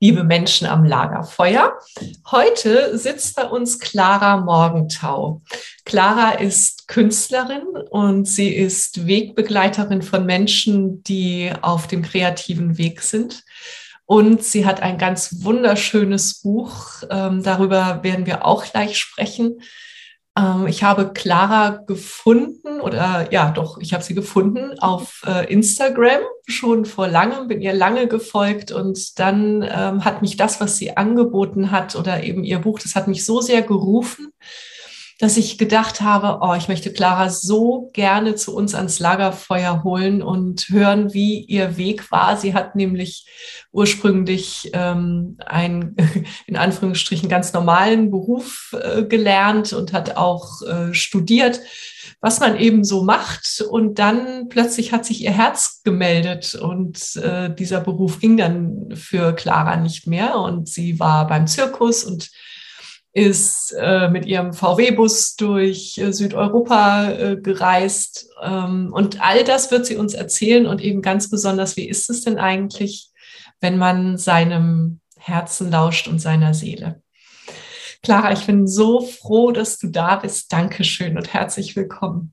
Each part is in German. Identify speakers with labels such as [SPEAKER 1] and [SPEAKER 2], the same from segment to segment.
[SPEAKER 1] Liebe Menschen am Lagerfeuer. Heute sitzt bei uns Clara Morgentau. Clara ist Künstlerin und sie ist Wegbegleiterin von Menschen, die auf dem kreativen Weg sind. Und sie hat ein ganz wunderschönes Buch. Ähm, darüber werden wir auch gleich sprechen. Ähm, ich habe Clara gefunden oder ja, doch, ich habe sie gefunden auf äh, Instagram schon vor langem, bin ihr lange gefolgt und dann ähm, hat mich das, was sie angeboten hat oder eben ihr Buch, das hat mich so sehr gerufen, dass ich gedacht habe, oh, ich möchte Clara so gerne zu uns ans Lagerfeuer holen und hören, wie ihr Weg war. Sie hat nämlich ursprünglich ähm, einen, in Anführungsstrichen, ganz normalen Beruf äh, gelernt und hat auch äh, studiert, was man eben so macht. Und dann plötzlich hat sich ihr Herz gemeldet und äh, dieser Beruf ging dann für Clara nicht mehr. Und sie war beim Zirkus und ist äh, mit ihrem VW-Bus durch äh, Südeuropa äh, gereist. Ähm, und all das wird sie uns erzählen und eben ganz besonders, wie ist es denn eigentlich, wenn man seinem Herzen lauscht und seiner Seele. Clara, ich bin so froh, dass du da bist. Dankeschön und herzlich willkommen.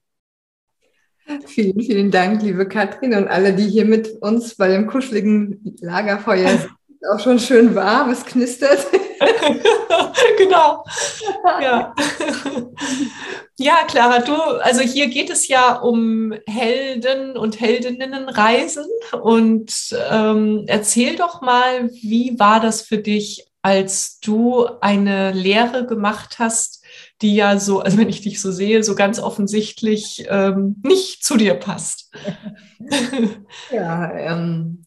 [SPEAKER 2] Vielen, vielen Dank, liebe Katrin und alle, die hier mit uns bei dem kuscheligen Lagerfeuer sind. Auch schon schön warm, es knistert.
[SPEAKER 1] genau. Ja. ja, Clara, du, also hier geht es ja um Helden und Heldinnenreisen und ähm, erzähl doch mal, wie war das für dich, als du eine Lehre gemacht hast, die ja so, also wenn ich dich so sehe, so ganz offensichtlich ähm, nicht zu dir passt.
[SPEAKER 2] ja, ähm,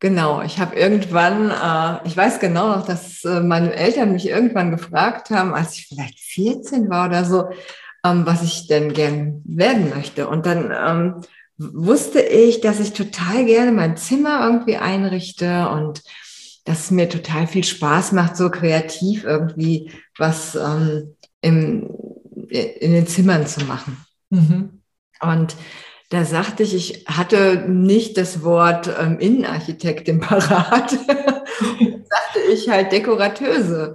[SPEAKER 2] Genau, ich habe irgendwann, äh, ich weiß genau noch, dass äh, meine Eltern mich irgendwann gefragt haben, als ich vielleicht 14 war oder so, ähm, was ich denn gern werden möchte. Und dann ähm, wusste ich, dass ich total gerne mein Zimmer irgendwie einrichte und dass es mir total viel Spaß macht, so kreativ irgendwie was ähm, im, in den Zimmern zu machen. Mhm. Und da sagte ich, ich hatte nicht das Wort ähm, Innenarchitektin parat. sagte ich halt Dekorateuse.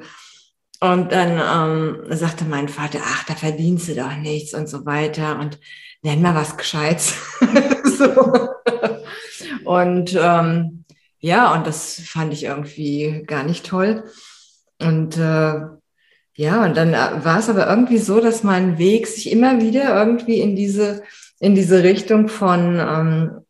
[SPEAKER 2] Und dann ähm, sagte mein Vater, ach, da verdienst du doch nichts und so weiter. Und nenn mal was Gescheites. so. Und ähm, ja, und das fand ich irgendwie gar nicht toll. Und äh, ja, und dann äh, war es aber irgendwie so, dass mein Weg sich immer wieder irgendwie in diese in diese Richtung von, ähm,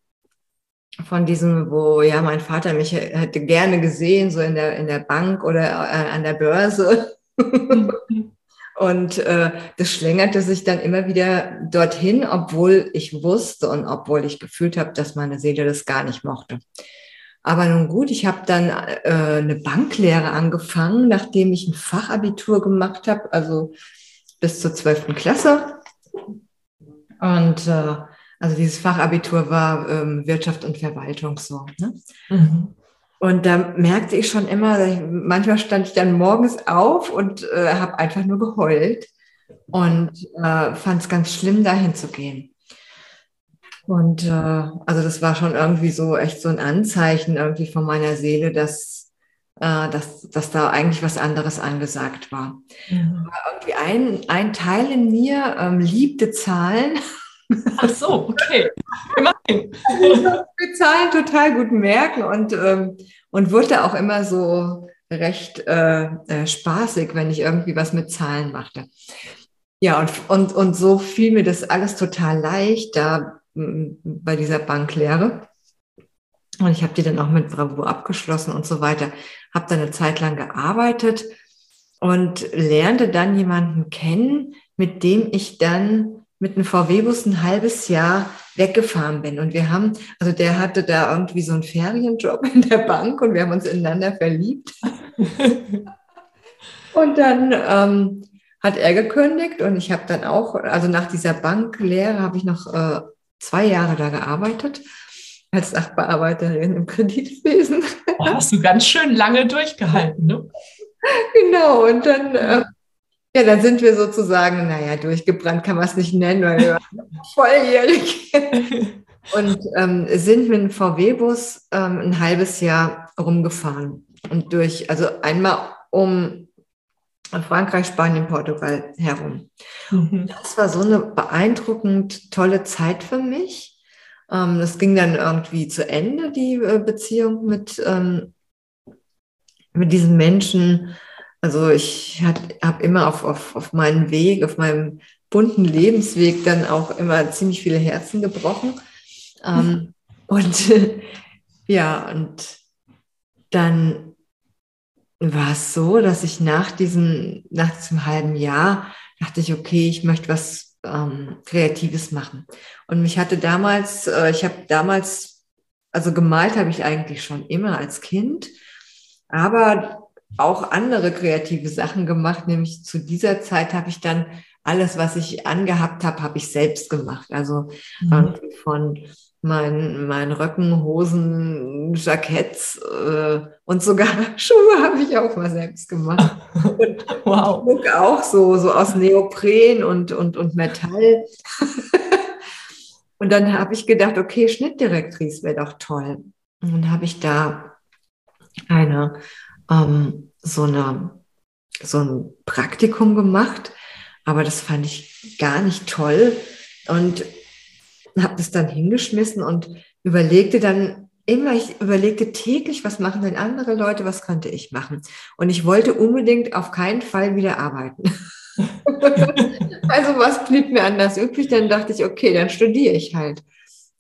[SPEAKER 2] von diesem, wo ja mein Vater mich hätte gerne gesehen, so in der, in der Bank oder äh, an der Börse. und äh, das schlängerte sich dann immer wieder dorthin, obwohl ich wusste und obwohl ich gefühlt habe, dass meine Seele das gar nicht mochte. Aber nun gut, ich habe dann äh, eine Banklehre angefangen, nachdem ich ein Fachabitur gemacht habe, also bis zur 12. Klasse. Und äh, also dieses Fachabitur war ähm, Wirtschaft und Verwaltung so. Ne? Mhm. Und da merkte ich schon immer, ich, manchmal stand ich dann morgens auf und äh, habe einfach nur geheult und äh, fand es ganz schlimm, dahin zu gehen. Und äh, also das war schon irgendwie so echt so ein Anzeichen irgendwie von meiner Seele, dass, dass, dass da eigentlich was anderes angesagt war. Mhm. irgendwie ein, ein Teil in mir ähm, liebte Zahlen
[SPEAKER 1] Ach so, okay. Immerhin.
[SPEAKER 2] Die Zahlen total gut merken und, ähm, und wurde auch immer so recht äh, äh, spaßig, wenn ich irgendwie was mit Zahlen machte. Ja, und, und, und so fiel mir das alles total leicht da bei dieser Banklehre. Und ich habe die dann auch mit Bravour abgeschlossen und so weiter. Habe dann eine Zeit lang gearbeitet und lernte dann jemanden kennen, mit dem ich dann mit einem VW-Bus ein halbes Jahr weggefahren bin. Und wir haben, also der hatte da irgendwie so einen Ferienjob in der Bank und wir haben uns ineinander verliebt. und dann ähm, hat er gekündigt und ich habe dann auch, also nach dieser Banklehre habe ich noch äh, zwei Jahre da gearbeitet als Sachbearbeiterin im Kreditwesen.
[SPEAKER 1] Oh, hast du ganz schön lange durchgehalten, ne?
[SPEAKER 2] Genau, und dann äh, ja, dann sind wir sozusagen, naja, durchgebrannt kann man es nicht nennen, weil wir volljährig und ähm, sind mit dem VW-Bus ähm, ein halbes Jahr rumgefahren und durch, also einmal um Frankreich, Spanien, Portugal herum. Mhm. Das war so eine beeindruckend tolle Zeit für mich. Ähm, das ging dann irgendwie zu Ende, die äh, Beziehung mit, ähm, mit diesen Menschen. Also ich habe immer auf, auf, auf meinen Weg, auf meinem bunten Lebensweg dann auch immer ziemlich viele Herzen gebrochen. Ähm, und ja, und dann war es so, dass ich nach diesem, nach diesem halben Jahr dachte ich, okay, ich möchte was ähm, Kreatives machen. Und mich hatte damals, äh, ich habe damals, also gemalt habe ich eigentlich schon immer als Kind, aber auch andere kreative Sachen gemacht, nämlich zu dieser Zeit habe ich dann alles, was ich angehabt habe, habe ich selbst gemacht. Also mhm. von meinen, meinen Röcken, Hosen, Jacketts äh, und sogar Schuhe habe ich auch mal selbst gemacht. Und wow. Schmuck auch so, so aus Neopren und, und, und Metall. und dann habe ich gedacht, okay, Schnittdirektrice wäre doch toll. Und dann habe ich da eine ähm, so, eine, so ein Praktikum gemacht, aber das fand ich gar nicht toll und habe das dann hingeschmissen und überlegte dann immer, ich überlegte täglich, was machen denn andere Leute, was könnte ich machen? Und ich wollte unbedingt auf keinen Fall wieder arbeiten. also was blieb mir anders übrig? Dann dachte ich, okay, dann studiere ich halt.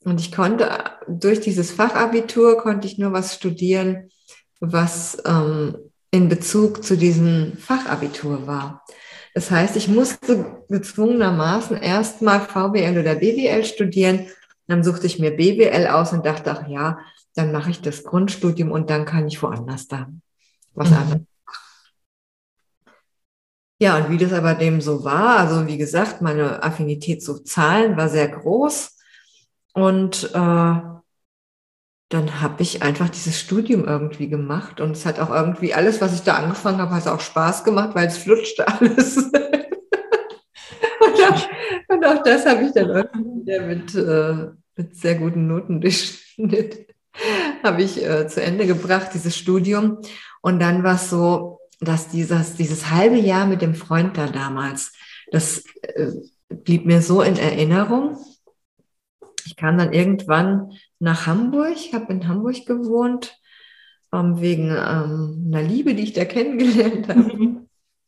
[SPEAKER 2] Und ich konnte durch dieses Fachabitur konnte ich nur was studieren, was ähm, in Bezug zu diesem Fachabitur war. Das heißt, ich musste gezwungenermaßen erstmal VWL oder BWL studieren. Dann suchte ich mir BWL aus und dachte, ach ja, dann mache ich das Grundstudium und dann kann ich woanders da was mhm. anderes. Ja, und wie das aber dem so war, also wie gesagt, meine Affinität zu Zahlen war sehr groß und äh, dann habe ich einfach dieses Studium irgendwie gemacht und es hat auch irgendwie alles, was ich da angefangen habe, hat auch Spaß gemacht, weil es flutschte alles. und, auch, und, auch, das habe ich dann irgendwie mit, äh, mit sehr guten Noten durchschnitt, habe ich äh, zu Ende gebracht, dieses Studium. Und dann war es so, dass dieses, dieses halbe Jahr mit dem Freund da damals, das äh, blieb mir so in Erinnerung. Ich kam dann irgendwann nach Hamburg, habe in Hamburg gewohnt, ähm, wegen ähm, einer Liebe, die ich da kennengelernt habe.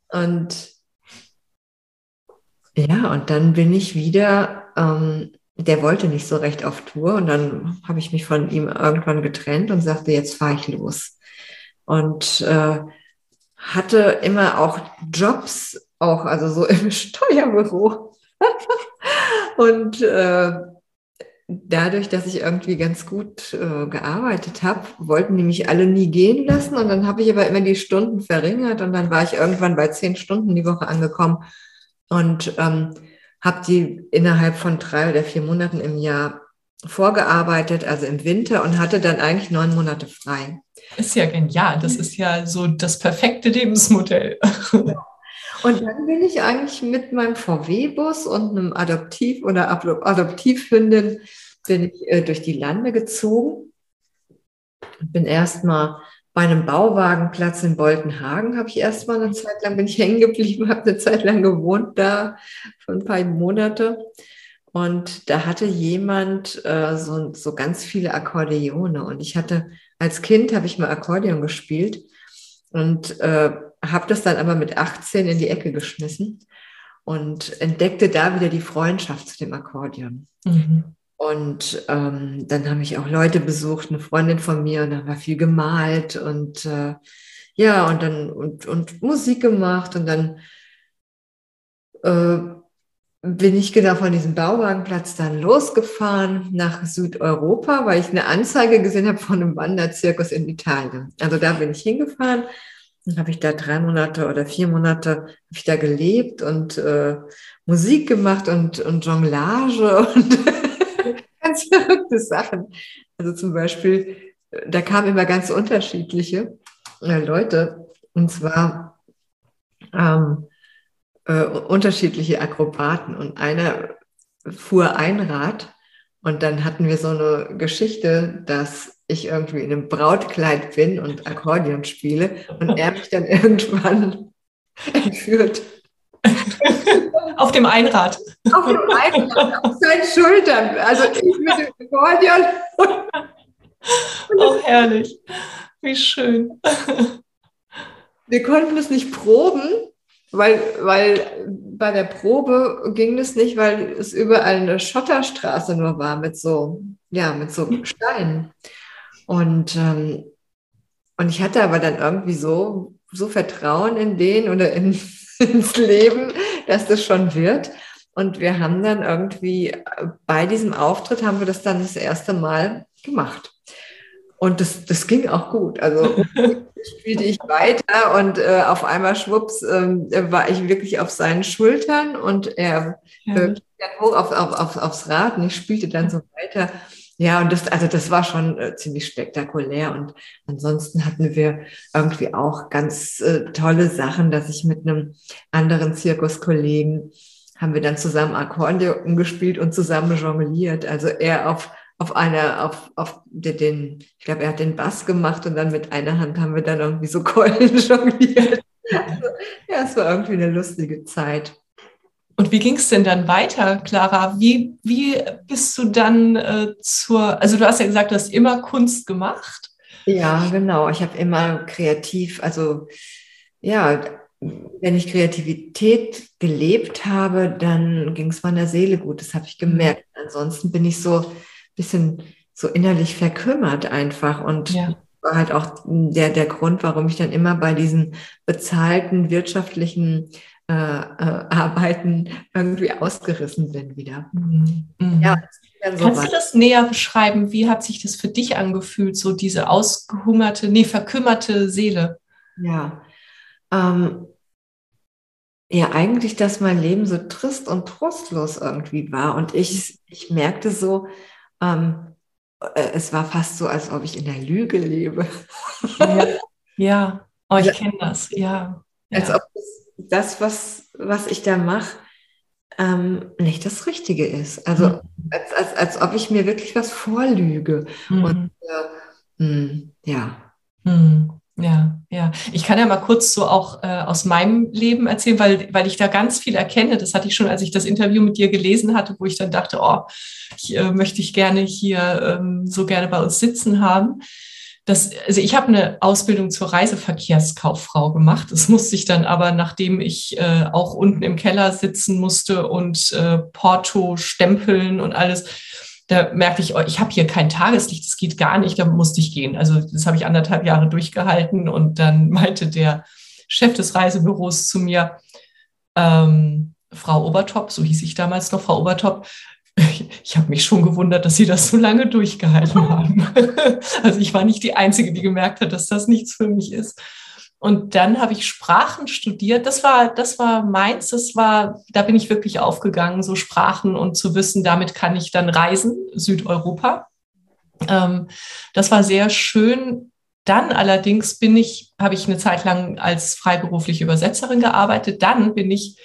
[SPEAKER 2] Und ja, und dann bin ich wieder, ähm, der wollte nicht so recht auf Tour und dann habe ich mich von ihm irgendwann getrennt und sagte, jetzt fahre ich los. Und äh, hatte immer auch Jobs, auch also so im Steuerbüro. und äh, dadurch, dass ich irgendwie ganz gut äh, gearbeitet habe, wollten die mich alle nie gehen lassen. Und dann habe ich aber immer die Stunden verringert und dann war ich irgendwann bei zehn Stunden die Woche angekommen und ähm, habe die innerhalb von drei oder vier Monaten im Jahr vorgearbeitet, also im Winter und hatte dann eigentlich neun Monate frei.
[SPEAKER 1] Ist ja genial. Das ist ja so das perfekte Lebensmodell.
[SPEAKER 2] Und dann bin ich eigentlich mit meinem VW-Bus und einem Adoptiv- oder Adoptivhündin bin ich äh, durch die Lande gezogen. Bin erstmal bei einem Bauwagenplatz in Boltenhagen, habe ich erstmal eine Zeit lang, bin ich hängen geblieben, habe eine Zeit lang gewohnt da, für ein paar Monate. Und da hatte jemand äh, so, so ganz viele Akkordeone. Und ich hatte, als Kind habe ich mal Akkordeon gespielt und äh, habe das dann aber mit 18 in die Ecke geschmissen und entdeckte da wieder die Freundschaft zu dem Akkordeon. Mhm. Und ähm, dann habe ich auch Leute besucht, eine Freundin von mir, und haben wir viel gemalt und äh, ja, und dann und, und Musik gemacht und dann äh, bin ich genau von diesem Bauwagenplatz dann losgefahren nach Südeuropa, weil ich eine Anzeige gesehen habe von einem Wanderzirkus in Italien. Also da bin ich hingefahren dann habe ich da drei Monate oder vier Monate habe ich da gelebt und äh, Musik gemacht und, und Jonglage und ganz verrückte Sachen. Also zum Beispiel, da kamen immer ganz unterschiedliche äh, Leute und zwar ähm, äh, unterschiedliche Akrobaten und einer fuhr Einrad und dann hatten wir so eine Geschichte, dass ich irgendwie in einem Brautkleid bin und Akkordeon spiele und er mich dann irgendwann entführt.
[SPEAKER 1] Auf dem Einrad.
[SPEAKER 2] Auf dem Einrad, auf seinen Schultern. Also ich mit dem Akkordeon.
[SPEAKER 1] oh, herrlich. Wie schön.
[SPEAKER 2] Wir konnten es nicht proben, weil, weil bei der Probe ging es nicht, weil es überall eine Schotterstraße nur war mit so, ja, mit so Steinen. Und, ähm, und ich hatte aber dann irgendwie so, so Vertrauen in den oder in, ins Leben, dass das schon wird. Und wir haben dann irgendwie bei diesem Auftritt haben wir das dann das erste Mal gemacht. Und das, das ging auch gut. Also spielte ich weiter und äh, auf einmal schwupps äh, war ich wirklich auf seinen Schultern und er ja. äh, hoch auf, auf, auf, aufs Rad und ich spielte dann so weiter. Ja, und das, also das war schon äh, ziemlich spektakulär. Und ansonsten hatten wir irgendwie auch ganz äh, tolle Sachen, dass ich mit einem anderen Zirkuskollegen haben wir dann zusammen Akkordeon gespielt und zusammen jongliert. Also er auf, auf einer, auf, auf den, ich glaube, er hat den Bass gemacht und dann mit einer Hand haben wir dann irgendwie so Keulen jongliert. Also, ja, es war irgendwie eine lustige Zeit.
[SPEAKER 1] Und wie ging es denn dann weiter, Clara? Wie, wie bist du dann äh, zur, also du hast ja gesagt, du hast immer Kunst gemacht.
[SPEAKER 2] Ja, genau. Ich habe immer kreativ, also ja, wenn ich Kreativität gelebt habe, dann ging es meiner Seele gut. Das habe ich gemerkt. Ansonsten bin ich so ein bisschen so innerlich verkümmert einfach und ja. war halt auch der, der Grund, warum ich dann immer bei diesen bezahlten wirtschaftlichen äh, äh, Arbeiten irgendwie ausgerissen bin wieder. Mhm.
[SPEAKER 1] Ja, so Kannst weit. du das näher beschreiben? Wie hat sich das für dich angefühlt, so diese ausgehungerte, nee, verkümmerte Seele?
[SPEAKER 2] Ja, ähm, ja, eigentlich, dass mein Leben so trist und trostlos irgendwie war. Und ich, ich merkte so, ähm, äh, es war fast so, als ob ich in der Lüge lebe.
[SPEAKER 1] Ja, ja. oh, ich kenne das, ja.
[SPEAKER 2] Als ja. ob es das, was, was ich da mache, ähm, nicht das Richtige ist. Also mhm. als, als, als ob ich mir wirklich was vorlüge. Mhm. Und äh, mh, hm, ja.
[SPEAKER 1] Mhm. Ja, ja. Ich kann ja mal kurz so auch äh, aus meinem Leben erzählen, weil, weil ich da ganz viel erkenne. Das hatte ich schon, als ich das Interview mit dir gelesen hatte, wo ich dann dachte, oh, ich, äh, möchte ich gerne hier ähm, so gerne bei uns sitzen haben das, also ich habe eine Ausbildung zur Reiseverkehrskauffrau gemacht. Das musste ich dann aber, nachdem ich äh, auch unten im Keller sitzen musste und äh, Porto stempeln und alles, da merkte ich, oh, ich habe hier kein Tageslicht, das geht gar nicht, da musste ich gehen. Also das habe ich anderthalb Jahre durchgehalten und dann meinte der Chef des Reisebüros zu mir, ähm, Frau Obertop, so hieß ich damals noch, Frau Obertop, ich habe mich schon gewundert, dass sie das so lange durchgehalten haben. Also ich war nicht die Einzige, die gemerkt hat, dass das nichts für mich ist. Und dann habe ich Sprachen studiert. Das war, das war meins. Das war, da bin ich wirklich aufgegangen, so Sprachen und zu wissen, damit kann ich dann reisen, Südeuropa. Ähm, das war sehr schön. Dann allerdings bin ich, habe ich eine Zeit lang als freiberufliche Übersetzerin gearbeitet. Dann bin ich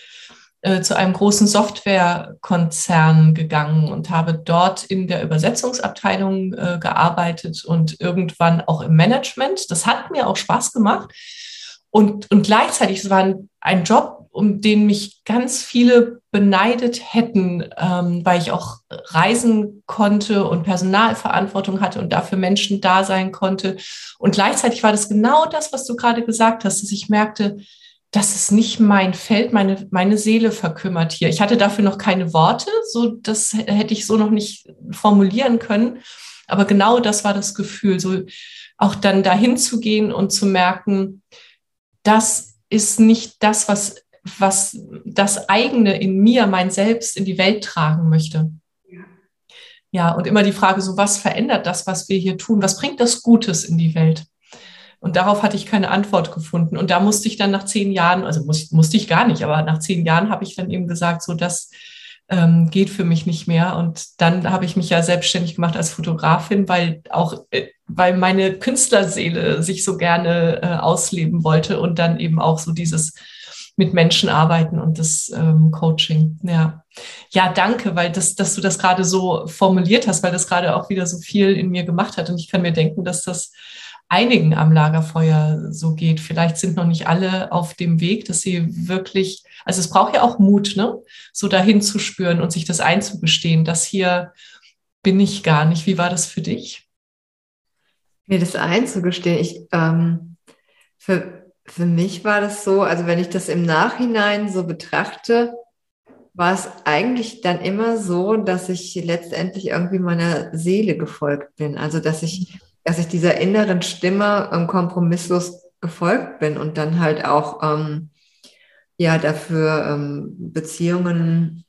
[SPEAKER 1] äh, zu einem großen Softwarekonzern gegangen und habe dort in der Übersetzungsabteilung äh, gearbeitet und irgendwann auch im Management. Das hat mir auch Spaß gemacht. Und, und gleichzeitig, es war ein, ein Job, um den mich ganz viele beneidet hätten, ähm, weil ich auch reisen konnte und Personalverantwortung hatte und dafür Menschen da sein konnte. Und gleichzeitig war das genau das, was du gerade gesagt hast, dass ich merkte, das ist nicht mein Feld, meine, meine Seele verkümmert hier. Ich hatte dafür noch keine Worte, so das hätte ich so noch nicht formulieren können. Aber genau das war das Gefühl, so auch dann dahin zu gehen und zu merken, das ist nicht das, was, was das eigene in mir, mein Selbst in die Welt tragen möchte. Ja. ja, und immer die Frage, so was verändert das, was wir hier tun? Was bringt das Gutes in die Welt? Und darauf hatte ich keine Antwort gefunden. Und da musste ich dann nach zehn Jahren, also muss, musste ich gar nicht, aber nach zehn Jahren habe ich dann eben gesagt, so das ähm, geht für mich nicht mehr. Und dann habe ich mich ja selbstständig gemacht als Fotografin, weil auch, äh, weil meine Künstlerseele sich so gerne äh, ausleben wollte und dann eben auch so dieses mit Menschen arbeiten und das ähm, Coaching. Ja. ja, danke, weil das, dass du das gerade so formuliert hast, weil das gerade auch wieder so viel in mir gemacht hat. Und ich kann mir denken, dass das einigen am Lagerfeuer so geht. Vielleicht sind noch nicht alle auf dem Weg, dass sie wirklich, also es braucht ja auch Mut, ne? so dahin zu spüren und sich das einzugestehen, dass hier bin ich gar nicht. Wie war das für dich?
[SPEAKER 2] Mir das einzugestehen, ich, ähm, für, für mich war das so, also wenn ich das im Nachhinein so betrachte, war es eigentlich dann immer so, dass ich letztendlich irgendwie meiner Seele gefolgt bin. Also dass ich dass ich dieser inneren Stimme ähm, kompromisslos gefolgt bin und dann halt auch ähm, ja dafür ähm, Beziehungen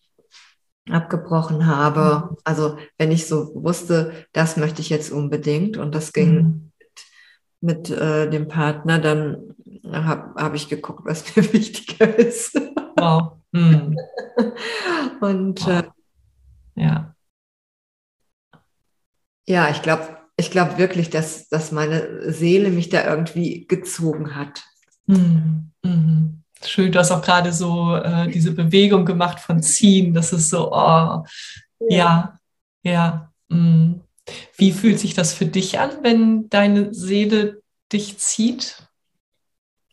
[SPEAKER 2] abgebrochen habe. Mhm. Also wenn ich so wusste, das möchte ich jetzt unbedingt und das ging mhm. mit, mit äh, dem Partner, dann habe hab ich geguckt, was mir wichtiger ist. Wow. Mhm. und wow. Äh, ja. Ja, ich glaube, ich glaube wirklich, dass, dass meine Seele mich da irgendwie gezogen hat.
[SPEAKER 1] Mhm. Mhm. Schön, du hast auch gerade so äh, diese Bewegung gemacht von ziehen. Das ist so, oh, ja, ja. ja mm. Wie fühlt sich das für dich an, wenn deine Seele dich zieht?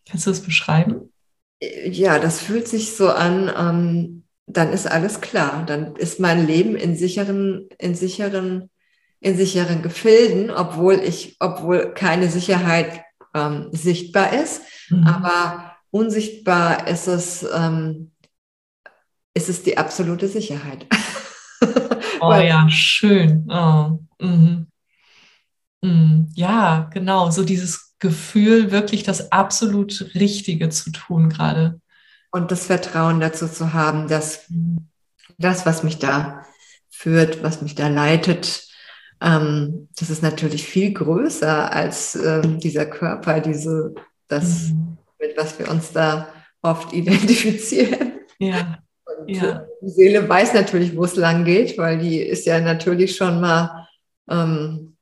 [SPEAKER 1] Kannst du das beschreiben?
[SPEAKER 2] Ja, das fühlt sich so an, ähm, dann ist alles klar. Dann ist mein Leben in sicheren, in sicheren in sicheren Gefilden, obwohl ich, obwohl keine Sicherheit ähm, sichtbar ist, mhm. aber unsichtbar ist es, ähm, ist es die absolute Sicherheit.
[SPEAKER 1] oh ja, schön. Oh. Mhm. Mhm. Ja, genau. So dieses Gefühl, wirklich das absolut Richtige zu tun gerade.
[SPEAKER 2] Und das Vertrauen dazu zu haben, dass mhm. das, was mich da führt, was mich da leitet, ähm, das ist natürlich viel größer als ähm, dieser Körper, diese, das, mhm. mit was wir uns da oft identifizieren. Ja. Und ja. die Seele weiß natürlich, wo es lang geht, weil die ist ja natürlich schon mal, ähm,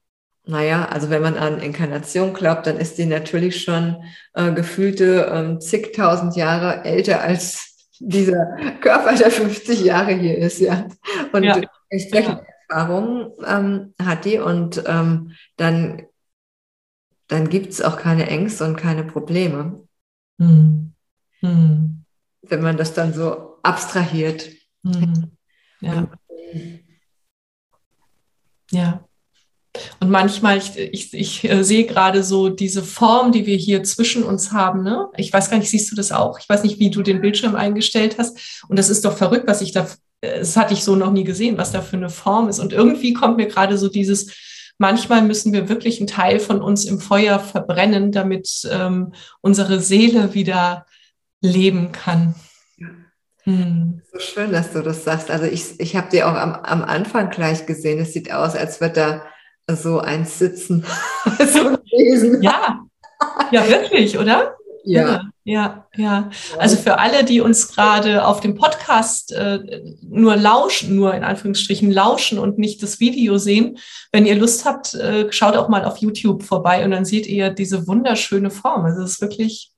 [SPEAKER 2] naja, also wenn man an Inkarnation glaubt, dann ist die natürlich schon äh, gefühlte ähm, zigtausend Jahre älter als dieser Körper, der 50 Jahre hier ist, ja. Und ja. entsprechend ja. Erfahrungen ähm, hat die und ähm, dann, dann gibt es auch keine Ängste und keine Probleme. Mhm. Mhm. Wenn man das dann so abstrahiert. Mhm.
[SPEAKER 1] Ja. Und, ja. Und manchmal, ich, ich, ich äh, sehe gerade so diese Form, die wir hier zwischen uns haben. Ne? Ich weiß gar nicht, siehst du das auch? Ich weiß nicht, wie du den Bildschirm eingestellt hast. Und das ist doch verrückt, was ich da das hatte ich so noch nie gesehen, was da für eine Form ist. Und irgendwie kommt mir gerade so dieses, manchmal müssen wir wirklich einen Teil von uns im Feuer verbrennen, damit ähm, unsere Seele wieder leben kann.
[SPEAKER 2] Mhm. So schön, dass du das sagst. Also ich, ich habe dir auch am, am Anfang gleich gesehen. Es sieht aus, als wird da so eins sitzen.
[SPEAKER 1] so. Ja, ja, wirklich, oder? Ja. ja. Ja, Also für alle, die uns gerade auf dem Podcast äh, nur lauschen, nur in Anführungsstrichen lauschen und nicht das Video sehen, wenn ihr Lust habt, äh, schaut auch mal auf YouTube vorbei und dann seht ihr diese wunderschöne Form. Also es ist wirklich,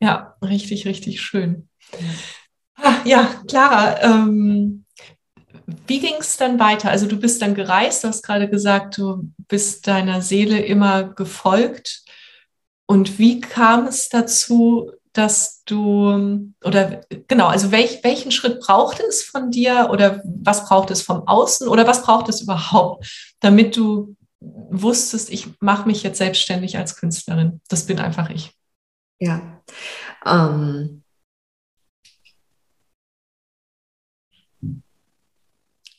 [SPEAKER 1] ja, richtig, richtig schön. Ja, ja Clara, ähm, wie ging es dann weiter? Also du bist dann gereist, du hast gerade gesagt, du bist deiner Seele immer gefolgt. Und wie kam es dazu, dass du, oder genau, also welch, welchen Schritt braucht es von dir oder was braucht es vom Außen oder was braucht es überhaupt, damit du wusstest, ich mache mich jetzt selbstständig als Künstlerin. Das bin einfach ich.
[SPEAKER 2] Ja. Ähm,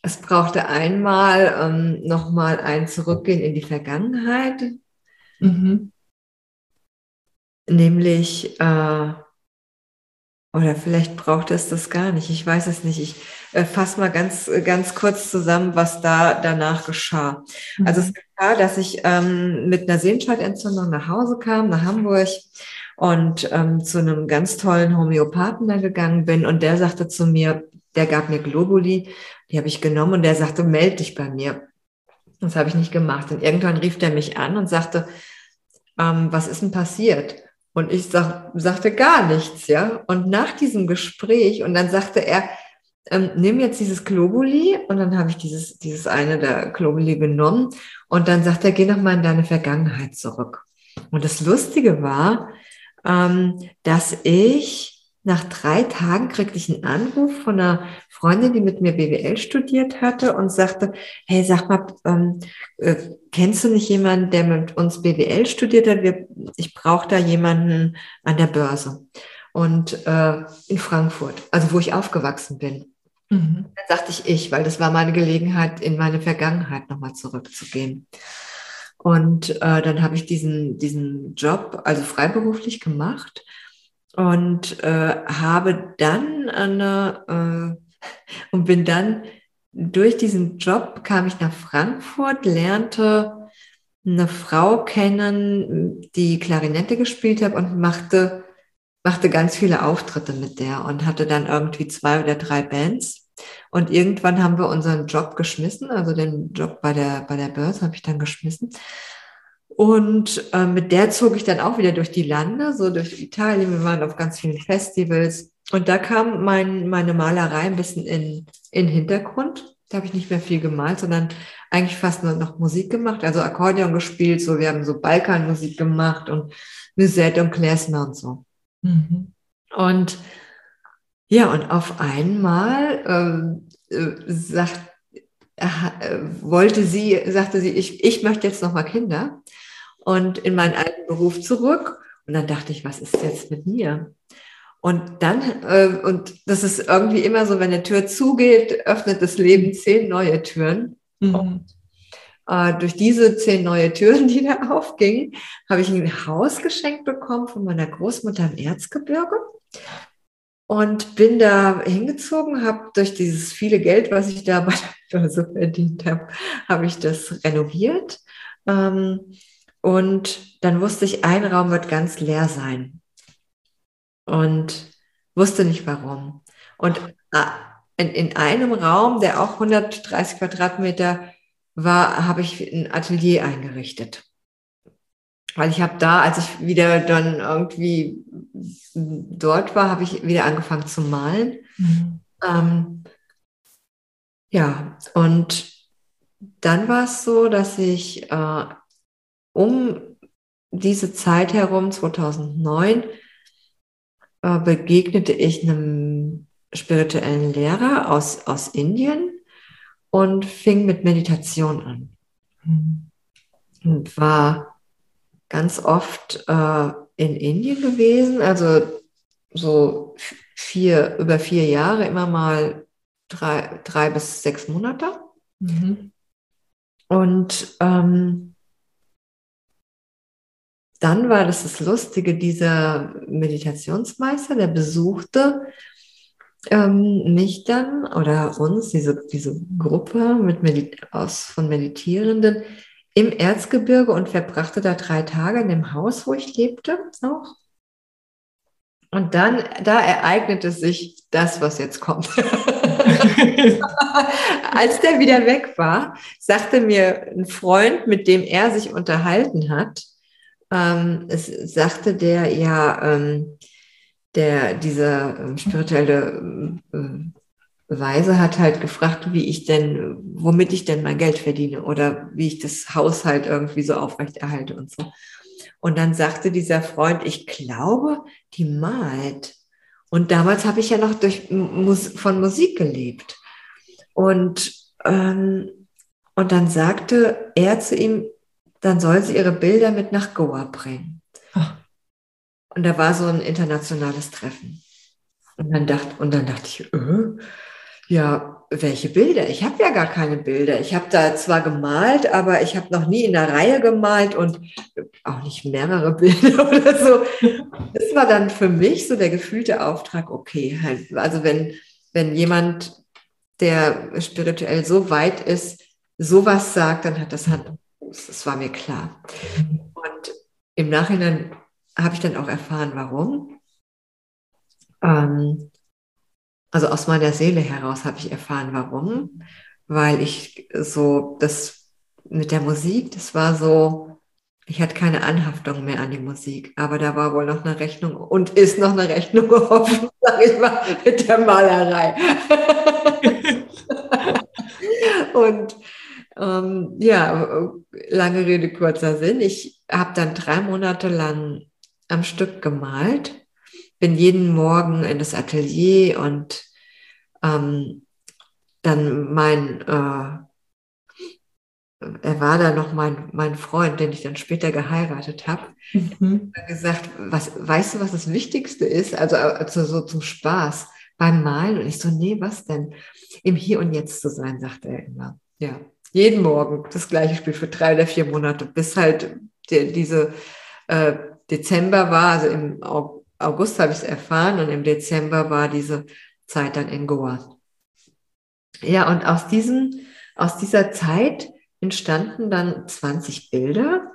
[SPEAKER 2] es brauchte einmal ähm, nochmal ein Zurückgehen in die Vergangenheit. Mhm. Nämlich, äh, oder vielleicht braucht es das gar nicht, ich weiß es nicht. Ich äh, fasse mal ganz, ganz kurz zusammen, was da danach geschah. Mhm. Also es geschah, dass ich ähm, mit einer Sehenscheidentzündung nach Hause kam, nach Hamburg und ähm, zu einem ganz tollen Homöopathen da gegangen bin und der sagte zu mir, der gab mir Globuli, die habe ich genommen und der sagte, melde dich bei mir. Das habe ich nicht gemacht. Und irgendwann rief der mich an und sagte, ähm, was ist denn passiert? Und ich sag, sagte gar nichts, ja. Und nach diesem Gespräch, und dann sagte er, ähm, nimm jetzt dieses Globuli und dann habe ich dieses, dieses eine der Globuli genommen und dann sagt er, geh nochmal in deine Vergangenheit zurück. Und das Lustige war, ähm, dass ich nach drei Tagen kriegte ich einen Anruf von einer Freundin, die mit mir BWL studiert hatte und sagte, hey, sag mal, ähm, äh, kennst du nicht jemanden, der mit uns BWL studiert hat? Wir, ich brauche da jemanden an der Börse und äh, in Frankfurt, also wo ich aufgewachsen bin. Mhm. Dann sagte ich ich, weil das war meine Gelegenheit, in meine Vergangenheit nochmal zurückzugehen. Und äh, dann habe ich diesen, diesen Job, also freiberuflich gemacht und äh, habe dann eine äh, und bin dann durch diesen Job kam ich nach Frankfurt, lernte eine Frau kennen, die Klarinette gespielt hat und machte machte ganz viele Auftritte mit der und hatte dann irgendwie zwei oder drei Bands. Und irgendwann haben wir unseren Job geschmissen, also den Job bei der, bei der Börse habe ich dann geschmissen und äh, mit der zog ich dann auch wieder durch die Lande, so durch Italien. Wir waren auf ganz vielen Festivals. Und da kam mein, meine Malerei ein bisschen in, in Hintergrund. Da habe ich nicht mehr viel gemalt, sondern eigentlich fast nur noch Musik gemacht, also Akkordeon gespielt. So, wir haben so Balkanmusik gemacht und Musette und Klezmer und so. Mhm. Und ja, und auf einmal äh, äh, sagt, äh, wollte sie, sagte sie, ich, ich möchte jetzt noch mal Kinder und in meinen alten Beruf zurück. Und dann dachte ich, was ist jetzt mit mir? Und dann, äh, und das ist irgendwie immer so, wenn eine Tür zugeht, öffnet das Leben zehn neue Türen. Mhm. Und, äh, durch diese zehn neue Türen, die da aufgingen, habe ich ein Haus geschenkt bekommen von meiner Großmutter im Erzgebirge. Und bin da hingezogen, habe durch dieses viele Geld, was ich da bei der Börse verdient habe, habe ich das renoviert. Ähm, und dann wusste ich, ein Raum wird ganz leer sein. Und wusste nicht warum. Und ah, in, in einem Raum, der auch 130 Quadratmeter war, habe ich ein Atelier eingerichtet. Weil ich habe da, als ich wieder dann irgendwie dort war, habe ich wieder angefangen zu malen. Mhm. Ähm, ja, und dann war es so, dass ich äh, um diese Zeit herum, 2009, äh, begegnete ich einem spirituellen Lehrer aus, aus Indien und fing mit Meditation an. Mhm. Und war ganz oft äh, in Indien gewesen, also so vier, über vier Jahre, immer mal drei, drei bis sechs Monate. Mhm. Und ähm, dann war das das Lustige, dieser Meditationsmeister, der besuchte ähm, mich dann oder uns, diese, diese Gruppe mit Medi aus, von Meditierenden, im Erzgebirge und verbrachte da drei Tage in dem Haus, wo ich lebte auch. Und dann, da ereignete sich das, was jetzt kommt. Als der wieder weg war, sagte mir ein Freund, mit dem er sich unterhalten hat, ähm, es sagte der ja, ähm, der, dieser ähm, spirituelle äh, Weise hat halt gefragt, wie ich denn, womit ich denn mein Geld verdiene oder wie ich das Haushalt irgendwie so aufrechterhalte und so. Und dann sagte dieser Freund, ich glaube, die malt. Und damals habe ich ja noch durch, von Musik gelebt. Und, ähm, und dann sagte er zu ihm, dann soll sie ihre Bilder mit nach Goa bringen. Ach. Und da war so ein internationales Treffen. Und dann dachte, und dann dachte ich, äh, ja, welche Bilder? Ich habe ja gar keine Bilder. Ich habe da zwar gemalt, aber ich habe noch nie in der Reihe gemalt und auch nicht mehrere Bilder oder so. Das war dann für mich so der gefühlte Auftrag, okay, halt, also wenn, wenn jemand, der spirituell so weit ist, sowas sagt, dann hat das Hand Das war mir klar. Und im Nachhinein habe ich dann auch erfahren, warum. Ähm, also aus meiner Seele heraus habe ich erfahren, warum. Weil ich so, das mit der Musik, das war so, ich hatte keine Anhaftung mehr an die Musik, aber da war wohl noch eine Rechnung und ist noch eine Rechnung offen, sag ich mal, mit der Malerei. und ähm, ja, lange Rede, kurzer Sinn. Ich habe dann drei Monate lang am Stück gemalt bin jeden Morgen in das Atelier und ähm, dann mein, äh, er war da noch mein, mein Freund, den ich dann später geheiratet habe, mhm. gesagt, was, weißt du, was das Wichtigste ist? Also, also so zum Spaß beim Malen. Und ich so, nee, was denn? Im Hier und Jetzt zu sein, sagte er immer. Ja, jeden Morgen das gleiche Spiel für drei oder vier Monate, bis halt der, diese äh, Dezember war, also im August habe ich es erfahren und im Dezember war diese Zeit dann in Goa. Ja, und aus, diesem, aus dieser Zeit entstanden dann 20 Bilder.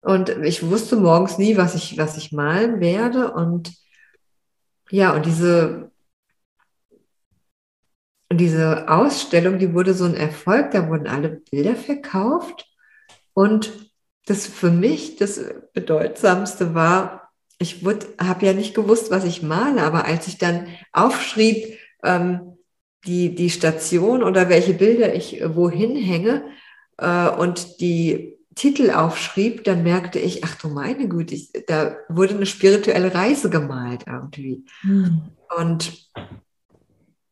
[SPEAKER 2] Und ich wusste morgens nie, was ich, was ich malen werde. Und ja, und diese, diese Ausstellung, die wurde so ein Erfolg. Da wurden alle Bilder verkauft. Und das für mich das Bedeutsamste war, ich habe ja nicht gewusst, was ich male, aber als ich dann aufschrieb, ähm, die, die Station oder welche Bilder ich äh, wohin hänge äh, und die Titel aufschrieb, dann merkte ich, ach du meine Güte, ich, da wurde eine spirituelle Reise gemalt irgendwie. Hm. Und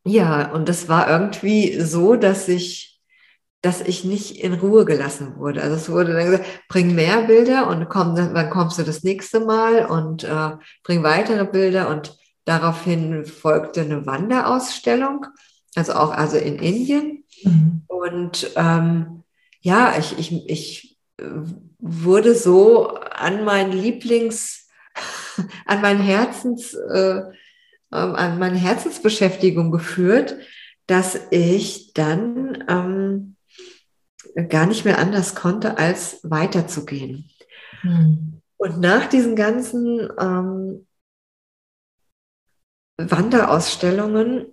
[SPEAKER 2] ja, und das war irgendwie so, dass ich dass ich nicht in Ruhe gelassen wurde. Also es wurde dann gesagt, bring mehr Bilder und komm, dann kommst du das nächste Mal und äh, bring weitere Bilder und daraufhin folgte eine Wanderausstellung, also auch also in Indien. Mhm. Und ähm, ja, ich, ich, ich wurde so an mein Lieblings, an mein Herzens, äh, ähm, an meine Herzensbeschäftigung geführt, dass ich dann ähm, gar nicht mehr anders konnte, als weiterzugehen. Hm. Und nach diesen ganzen ähm, Wanderausstellungen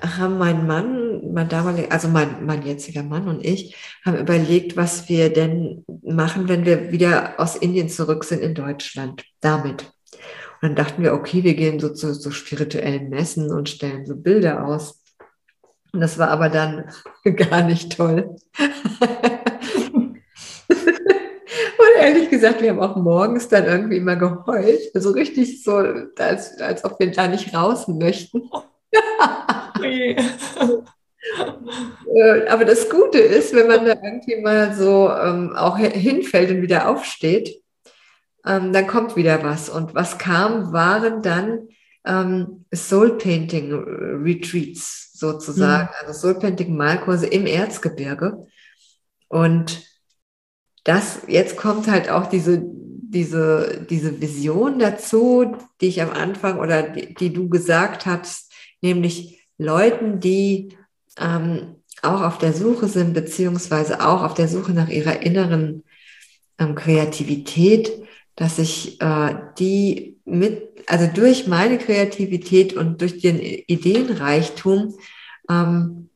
[SPEAKER 2] haben mein Mann, mein damaliger, also mein, mein jetziger Mann und ich, haben überlegt, was wir denn machen, wenn wir wieder aus Indien zurück sind in Deutschland. Damit. Dann dachten wir, okay, wir gehen so zu so spirituellen Messen und stellen so Bilder aus. Und das war aber dann gar nicht toll. Und ehrlich gesagt, wir haben auch morgens dann irgendwie immer geheult. Also richtig so, als, als ob wir da nicht raus möchten. Äh, aber das Gute ist, wenn man da irgendwie mal so ähm, auch hinfällt und wieder aufsteht, ähm, dann kommt wieder was. Und was kam, waren dann ähm, Soul Painting Retreats sozusagen, mhm. also Soulpainting Malkurse im Erzgebirge. Und das, jetzt kommt halt auch diese, diese, diese Vision dazu, die ich am Anfang oder die, die du gesagt hast, nämlich Leuten, die ähm, auch auf der Suche sind, beziehungsweise auch auf der Suche nach ihrer inneren ähm, Kreativität, dass ich äh, die mit, also durch meine Kreativität und durch den Ideenreichtum ähm,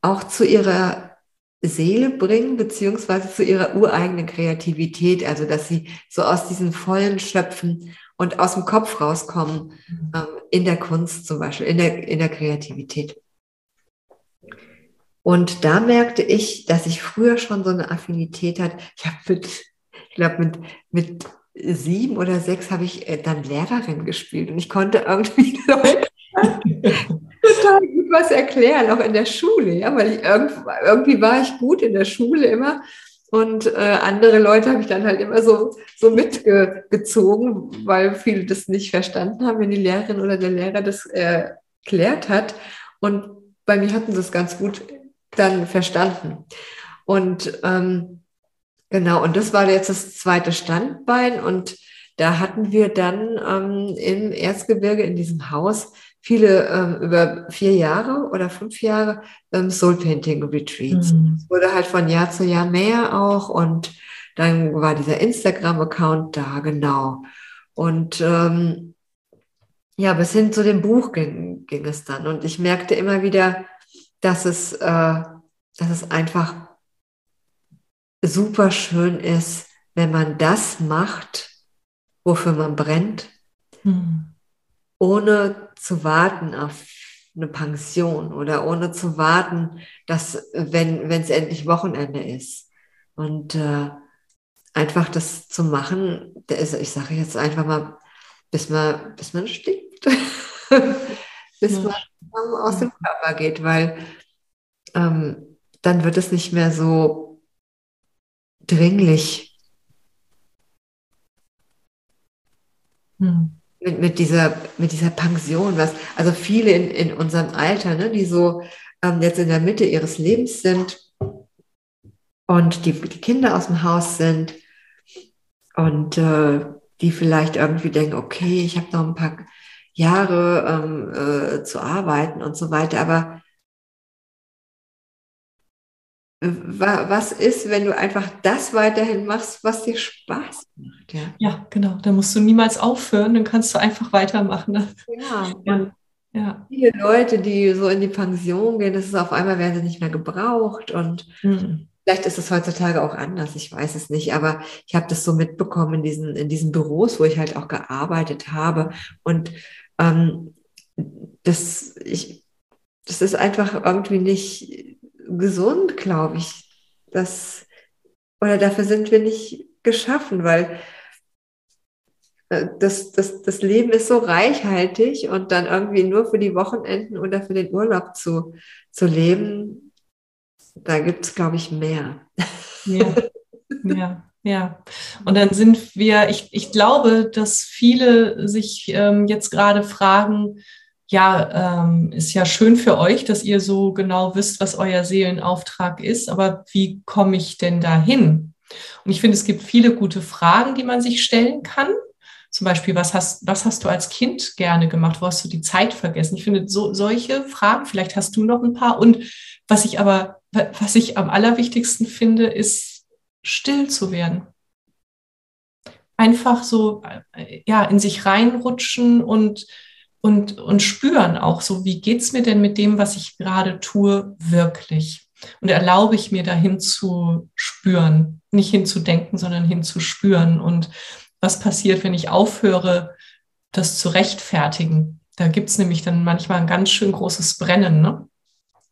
[SPEAKER 2] auch zu ihrer Seele bringen, beziehungsweise zu ihrer ureigenen Kreativität, also dass sie so aus diesen vollen schöpfen und aus dem Kopf rauskommen, mhm. ähm, in der Kunst zum Beispiel, in der, in der Kreativität. Und da merkte ich, dass ich früher schon so eine Affinität hatte. Ich habe mit, ich glaube, mit, mit sieben oder sechs habe ich äh, dann Lehrerin gespielt und ich konnte irgendwie Leute total gut was erklären, auch in der Schule, ja, weil ich irgendwie, irgendwie war ich gut in der Schule immer und äh, andere Leute habe ich dann halt immer so, so mitgezogen, weil viele das nicht verstanden haben, wenn die Lehrerin oder der Lehrer das äh, erklärt hat. Und bei mir hatten sie es ganz gut dann verstanden. Und ähm, genau, und das war jetzt das zweite Standbein. Und da hatten wir dann ähm, im Erzgebirge in diesem Haus viele ähm, über vier Jahre oder fünf Jahre ähm, Soul Painting Retreats. Mhm. Es wurde halt von Jahr zu Jahr mehr auch und dann war dieser Instagram-Account da, genau. Und ähm, ja, bis hin zu dem Buch ging, ging es dann. Und ich merkte immer wieder, dass es, äh, dass es einfach super schön ist, wenn man das macht, wofür man brennt, mhm. ohne zu warten auf eine Pension oder ohne zu warten, dass, wenn es endlich Wochenende ist. Und äh, einfach das zu machen, ist, ich sage jetzt einfach mal, bis man, bis man stirbt. bis man aus dem Körper geht, weil ähm, dann wird es nicht mehr so dringlich. Hm. Mit, mit, dieser, mit dieser Pension, was, also viele in, in unserem Alter, ne, die so ähm, jetzt in der Mitte ihres Lebens sind und die, die Kinder aus dem Haus sind und äh, die vielleicht irgendwie denken, okay, ich habe noch ein paar Jahre ähm, äh, zu arbeiten und so weiter. Aber was ist, wenn du einfach das weiterhin machst, was dir Spaß macht?
[SPEAKER 1] Ja, ja genau. Da musst du niemals aufhören, dann kannst du einfach weitermachen. Ne? Ja.
[SPEAKER 2] ja. ja. Viele Leute, die so in die Pension gehen, das ist auf einmal werden sie nicht mehr gebraucht und mhm. Vielleicht ist es heutzutage auch anders, ich weiß es nicht, aber ich habe das so mitbekommen in diesen, in diesen Büros, wo ich halt auch gearbeitet habe. Und ähm, das, ich, das ist einfach irgendwie nicht gesund, glaube ich. Das, oder dafür sind wir nicht geschaffen, weil äh, das, das, das Leben ist so reichhaltig und dann irgendwie nur für die Wochenenden oder für den Urlaub zu, zu leben, da gibt es, glaube ich, mehr.
[SPEAKER 1] Ja, ja. Ja, und dann sind wir, ich, ich glaube, dass viele sich ähm, jetzt gerade fragen, ja, ähm, ist ja schön für euch, dass ihr so genau wisst, was euer Seelenauftrag ist, aber wie komme ich denn dahin? Und ich finde, es gibt viele gute Fragen, die man sich stellen kann. Zum Beispiel, was hast, was hast du als Kind gerne gemacht? Wo hast du die Zeit vergessen? Ich finde, so, solche Fragen, vielleicht hast du noch ein paar. Und was ich aber, was ich am allerwichtigsten finde, ist, still zu werden. Einfach so, äh, ja, in sich reinrutschen und, und, und spüren auch so, wie geht es mir denn mit dem, was ich gerade tue, wirklich? Und erlaube ich mir dahin zu spüren, nicht hinzudenken, sondern hinzuspüren. Und was passiert, wenn ich aufhöre, das zu rechtfertigen? Da gibt es nämlich dann manchmal ein ganz schön großes Brennen. Ne?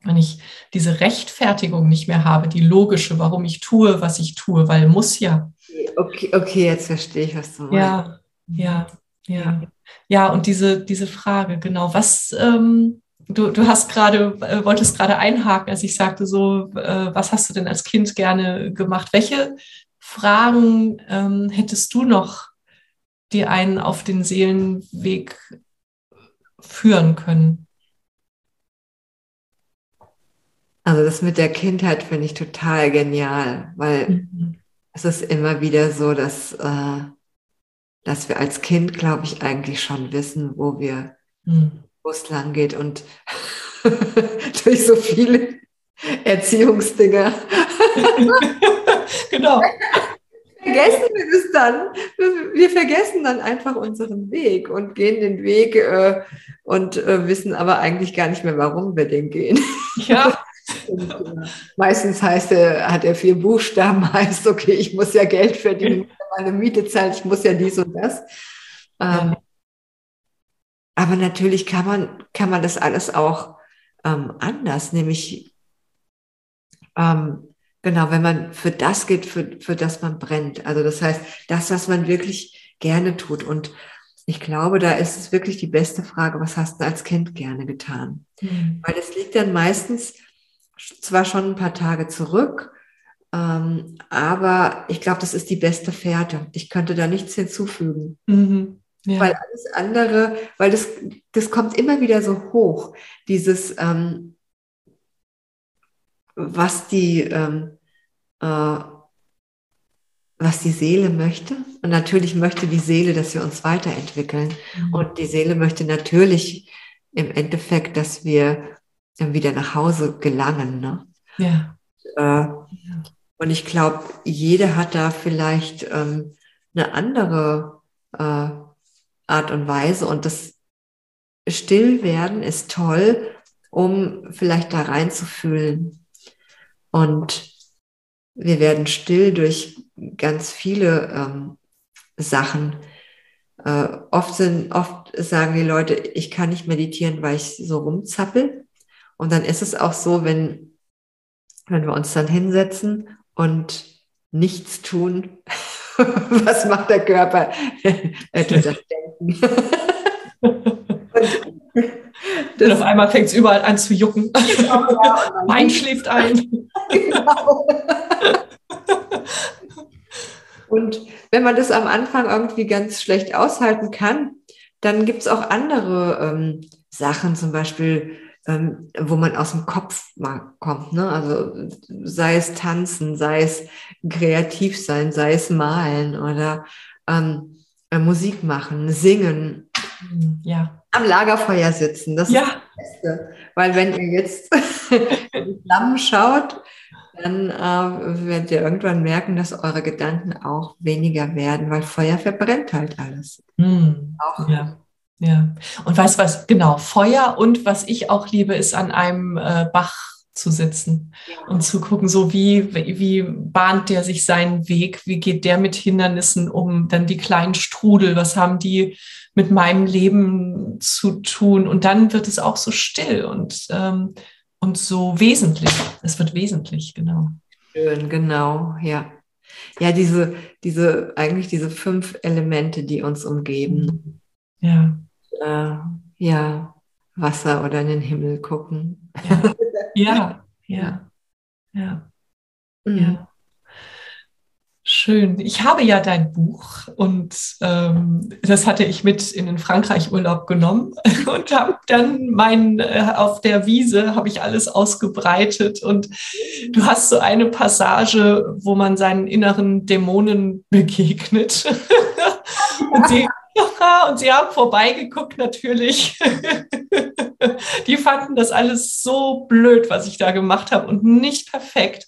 [SPEAKER 1] wenn ich diese Rechtfertigung nicht mehr habe, die logische, warum ich tue, was ich tue, weil muss ja.
[SPEAKER 2] Okay, okay, jetzt verstehe ich, was du meinst.
[SPEAKER 1] Ja, ja, ja. Ja, und diese, diese Frage, genau, was, ähm, du, du hast gerade, äh, wolltest gerade einhaken, als ich sagte, so, äh, was hast du denn als Kind gerne gemacht? Welche Fragen ähm, hättest du noch, die einen auf den Seelenweg führen können?
[SPEAKER 2] Also das mit der Kindheit finde ich total genial, weil mhm. es ist immer wieder so, dass, äh, dass wir als Kind, glaube ich, eigentlich schon wissen, wo wir, mhm. wo es lang geht und durch so viele Erziehungsdinge. genau. Vergessen wir es dann. Wir vergessen dann einfach unseren Weg und gehen den Weg äh, und äh, wissen aber eigentlich gar nicht mehr, warum wir den gehen. Ja. Und, äh, meistens heißt er, hat er vier Buchstaben, heißt, okay, ich muss ja Geld verdienen, meine Miete zahlen, ich muss ja dies und das. Ähm, aber natürlich kann man, kann man das alles auch ähm, anders, nämlich ähm, genau, wenn man für das geht, für, für das man brennt. Also das heißt, das, was man wirklich gerne tut. Und ich glaube, da ist es wirklich die beste Frage, was hast du als Kind gerne getan? Mhm. Weil es liegt dann meistens zwar schon ein paar Tage zurück, ähm, aber ich glaube, das ist die beste Fährte. Ich könnte da nichts hinzufügen. Mhm. Ja. Weil alles andere, weil das, das kommt immer wieder so hoch, dieses, ähm, was die, ähm, äh, was die Seele möchte. Und natürlich möchte die Seele, dass wir uns weiterentwickeln. Mhm. Und die Seele möchte natürlich im Endeffekt, dass wir wieder nach Hause gelangen. Ne? Ja. Äh, und ich glaube, jeder hat da vielleicht ähm, eine andere äh, Art und Weise. Und das Stillwerden ist toll, um vielleicht da reinzufühlen. Und wir werden still durch ganz viele ähm, Sachen. Äh, oft, sind, oft sagen die Leute, ich kann nicht meditieren, weil ich so rumzappel. Und dann ist es auch so, wenn, wenn wir uns dann hinsetzen und nichts tun, was macht der Körper? er tut das denken.
[SPEAKER 1] und auf einmal fängt es überall an zu jucken. Genau, ja, Wein schläft ein. Genau.
[SPEAKER 2] Und wenn man das am Anfang irgendwie ganz schlecht aushalten kann, dann gibt es auch andere ähm, Sachen, zum Beispiel ähm, wo man aus dem Kopf mal kommt. Ne? Also sei es tanzen, sei es kreativ sein, sei es malen oder ähm, äh, Musik machen, singen. Ja. Am Lagerfeuer sitzen, das ja. ist das Beste. Weil wenn ihr jetzt die Flammen schaut, dann äh, werdet ihr irgendwann merken, dass eure Gedanken auch weniger werden, weil Feuer verbrennt halt alles.
[SPEAKER 1] Hm. Auch ja. Ja, und weißt was, genau, Feuer und was ich auch liebe, ist an einem äh, Bach zu sitzen ja. und zu gucken, so wie, wie bahnt der sich seinen Weg, wie geht der mit Hindernissen um, dann die kleinen Strudel, was haben die mit meinem Leben zu tun und dann wird es auch so still und, ähm, und so wesentlich, es wird wesentlich, genau.
[SPEAKER 2] Schön, genau, ja. Ja, diese, diese, eigentlich diese fünf Elemente, die uns umgeben. Ja äh, ja, Wasser oder in den Himmel gucken.
[SPEAKER 1] Ja, ja, ja. Mhm. ja. Schön. Ich habe ja dein Buch und ähm, das hatte ich mit in den Frankreich-Urlaub genommen und habe dann mein äh, auf der Wiese habe ich alles ausgebreitet und du hast so eine Passage, wo man seinen inneren Dämonen begegnet und die ja, und sie haben vorbeigeguckt natürlich. Die fanden das alles so blöd, was ich da gemacht habe und nicht perfekt.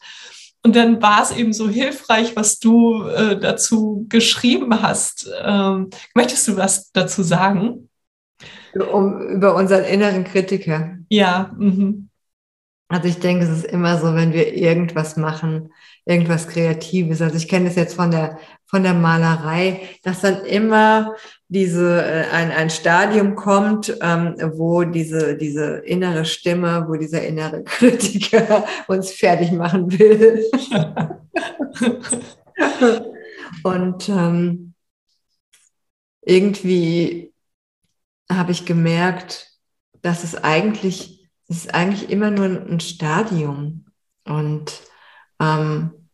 [SPEAKER 1] Und dann war es eben so hilfreich, was du äh, dazu geschrieben hast. Ähm, möchtest du was dazu sagen?
[SPEAKER 2] Um, über unseren inneren Kritiker.
[SPEAKER 1] Ja. Mhm.
[SPEAKER 2] Also ich denke, es ist immer so, wenn wir irgendwas machen, irgendwas Kreatives. Also ich kenne das jetzt von der von der Malerei, dass dann immer diese äh, ein, ein Stadium kommt, ähm, wo diese diese innere Stimme, wo dieser innere Kritiker uns fertig machen will. Und ähm, irgendwie habe ich gemerkt, dass es eigentlich es ist eigentlich immer nur ein Stadium und ähm,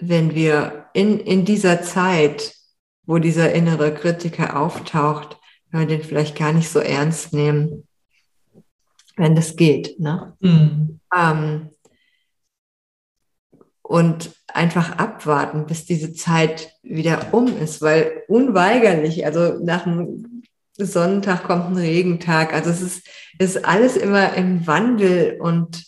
[SPEAKER 2] wenn wir in, in dieser Zeit, wo dieser innere Kritiker auftaucht, wenn wir den vielleicht gar nicht so ernst nehmen, wenn das geht. Ne? Mhm. Ähm, und einfach abwarten, bis diese Zeit wieder um ist, weil unweigerlich, also nach, Sonnentag kommt ein Regentag. Also es ist, ist alles immer im Wandel und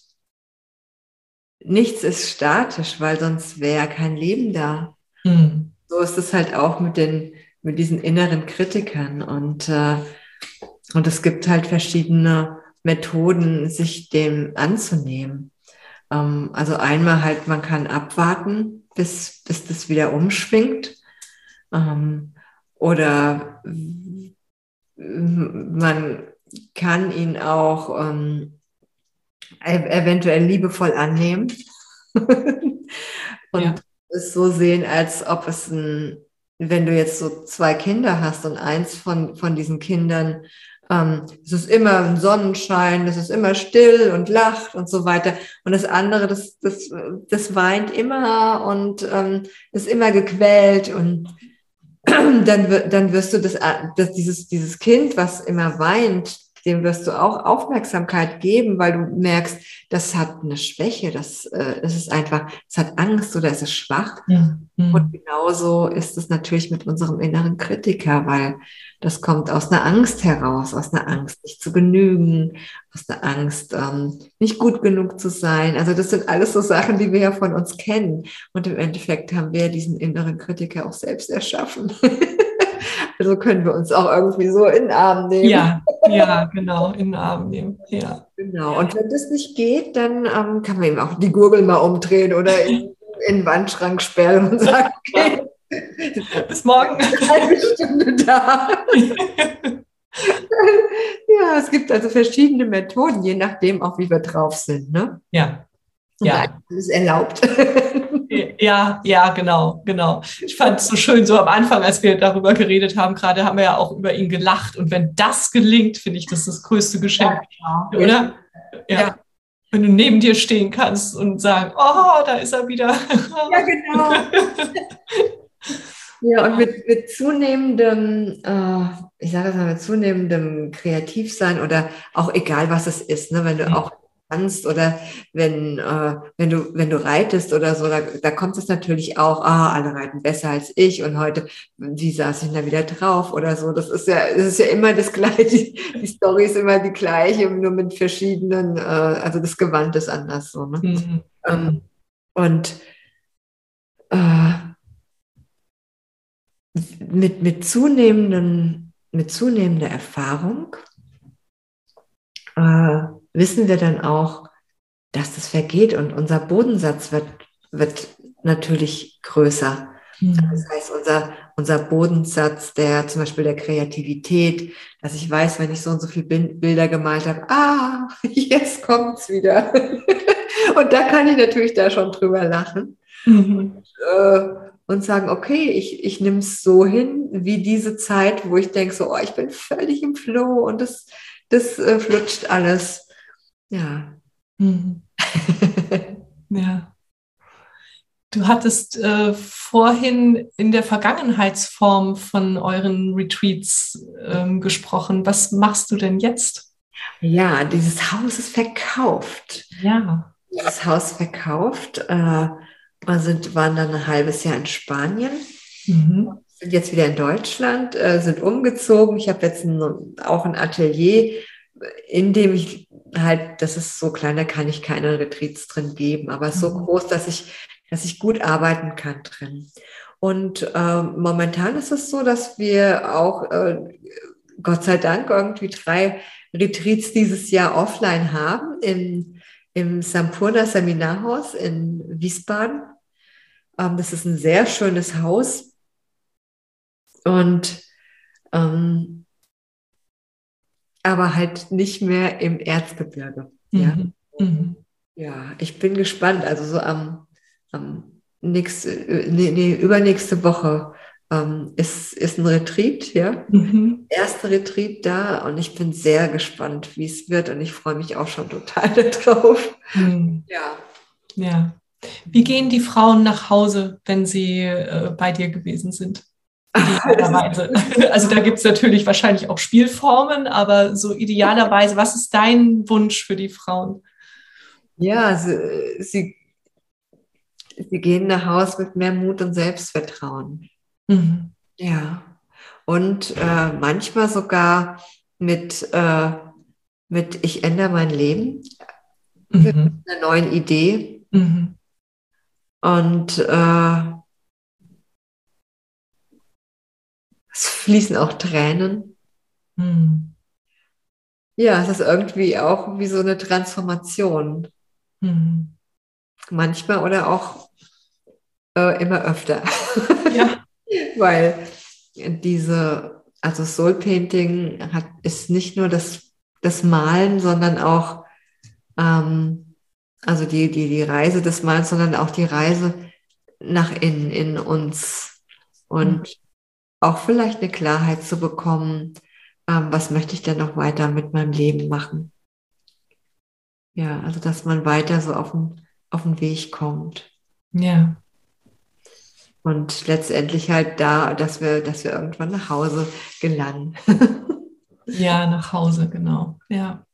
[SPEAKER 2] nichts ist statisch, weil sonst wäre kein Leben da. Mhm. So ist es halt auch mit den, mit diesen inneren Kritikern und, äh, und es gibt halt verschiedene Methoden, sich dem anzunehmen. Ähm, also einmal halt, man kann abwarten, bis, bis das wieder umschwingt. Ähm, oder man kann ihn auch ähm, eventuell liebevoll annehmen und ja. Es so sehen, als ob es ein, wenn du jetzt so zwei Kinder hast und eins von, von diesen Kindern, ähm, es ist immer ein Sonnenschein, es ist immer still und lacht und so weiter. Und das andere, das, das, das weint immer und ähm, ist immer gequält und dann, dann wirst du das, das, dieses, dieses Kind, was immer weint, dem wirst du auch Aufmerksamkeit geben, weil du merkst, das hat eine Schwäche, das, äh, das ist einfach, es hat Angst oder es ist schwach. Ja. Mhm. Und genauso ist es natürlich mit unserem inneren Kritiker, weil das kommt aus einer Angst heraus, aus einer Angst, nicht zu genügen, aus einer Angst, ähm, nicht gut genug zu sein. Also das sind alles so Sachen, die wir ja von uns kennen. Und im Endeffekt haben wir diesen inneren Kritiker auch selbst erschaffen. Also können wir uns auch irgendwie so in den Arm nehmen.
[SPEAKER 1] Ja, ja, genau, in den Arm nehmen. Ja.
[SPEAKER 2] Genau. Und wenn das nicht geht, dann ähm, kann man eben auch die Gurgel mal umdrehen oder in, in den Wandschrank sperren und sagen, okay,
[SPEAKER 1] bis morgen. Eine halbe Stunde da.
[SPEAKER 2] ja, es gibt also verschiedene Methoden, je nachdem auch, wie wir drauf sind. Ne?
[SPEAKER 1] Ja.
[SPEAKER 2] Ja. Alles erlaubt.
[SPEAKER 1] Ja, ja, genau, genau. Ich fand es so schön, so am Anfang, als wir darüber geredet haben, gerade haben wir ja auch über ihn gelacht. Und wenn das gelingt, finde ich, das ist das größte Geschenk, ja, genau. oder? Ja. ja. Wenn du neben dir stehen kannst und sagen, oh, da ist er wieder.
[SPEAKER 2] Ja, genau. ja, und mit, mit zunehmendem, äh, ich sage es mal, mit zunehmendem Kreativsein oder auch egal, was es ist, ne, wenn du auch kannst oder wenn, äh, wenn, du, wenn du reitest oder so, da, da kommt es natürlich auch, ah, alle reiten besser als ich und heute, wie saß ich da wieder drauf oder so. Das ist ja, das ist ja immer das Gleiche. Die, die Story ist immer die gleiche, nur mit verschiedenen, äh, also das Gewand ist anders so. Ne? Mhm. Ähm, und äh, mit, mit, zunehmenden, mit zunehmender Erfahrung äh, wissen wir dann auch, dass das vergeht und unser Bodensatz wird, wird natürlich größer. Mhm. Das heißt, unser, unser Bodensatz, der zum Beispiel der Kreativität, dass ich weiß, wenn ich so und so viele Bilder gemalt habe, ah, jetzt kommt's wieder. und da kann ich natürlich da schon drüber lachen. Mhm. Und, äh, und sagen, okay, ich, ich nehme es so hin, wie diese Zeit, wo ich denke, so, oh, ich bin völlig im Flow und das, das äh, flutscht alles. Ja. Mhm.
[SPEAKER 1] ja. Du hattest äh, vorhin in der Vergangenheitsform von euren Retreats ähm, gesprochen. Was machst du denn jetzt?
[SPEAKER 2] Ja, dieses Haus ist verkauft.
[SPEAKER 1] Ja.
[SPEAKER 2] Das Haus verkauft. Äh, wir sind, waren dann ein halbes Jahr in Spanien. Mhm. Sind jetzt wieder in Deutschland, äh, sind umgezogen. Ich habe jetzt ein, auch ein Atelier, in dem ich halt, das ist so klein, da kann ich keine Retreats drin geben, aber so mhm. groß, dass ich, dass ich gut arbeiten kann drin. Und äh, momentan ist es so, dass wir auch, äh, Gott sei Dank, irgendwie drei Retreats dieses Jahr offline haben im, im Sampurna Seminarhaus in Wiesbaden. Ähm, das ist ein sehr schönes Haus. Und ähm, aber halt nicht mehr im Erzgebirge. Ja, mhm. mhm. ja ich bin gespannt. Also so am, am nächste, nee, nee, übernächste Woche ähm, ist, ist ein Retreat, ja. Mhm. Erster Retreat da und ich bin sehr gespannt, wie es wird und ich freue mich auch schon total darauf. Mhm.
[SPEAKER 1] Ja. Ja. Wie gehen die Frauen nach Hause, wenn sie äh, bei dir gewesen sind? Idealerweise. Also da gibt es natürlich wahrscheinlich auch Spielformen, aber so idealerweise, was ist dein Wunsch für die Frauen?
[SPEAKER 2] Ja, sie, sie, sie gehen nach Hause mit mehr Mut und Selbstvertrauen. Mhm. Ja. und äh, manchmal sogar mit, äh, mit ich ändere mein Leben, mhm. mit einer neuen Idee. Mhm. Und äh, es fließen auch Tränen. Mhm. Ja, es ist irgendwie auch wie so eine Transformation. Mhm. Manchmal oder auch äh, immer öfter. Ja. Weil diese, also Soul Painting hat, ist nicht nur das, das Malen, sondern auch, ähm, also die, die, die Reise des Malens, sondern auch die Reise nach innen, in uns. Und mhm. Auch vielleicht eine Klarheit zu bekommen, ähm, was möchte ich denn noch weiter mit meinem Leben machen. Ja, also dass man weiter so auf den, auf den Weg kommt.
[SPEAKER 1] Ja.
[SPEAKER 2] Und letztendlich halt da, dass wir, dass wir irgendwann nach Hause gelangen.
[SPEAKER 1] ja, nach Hause, genau. Ja.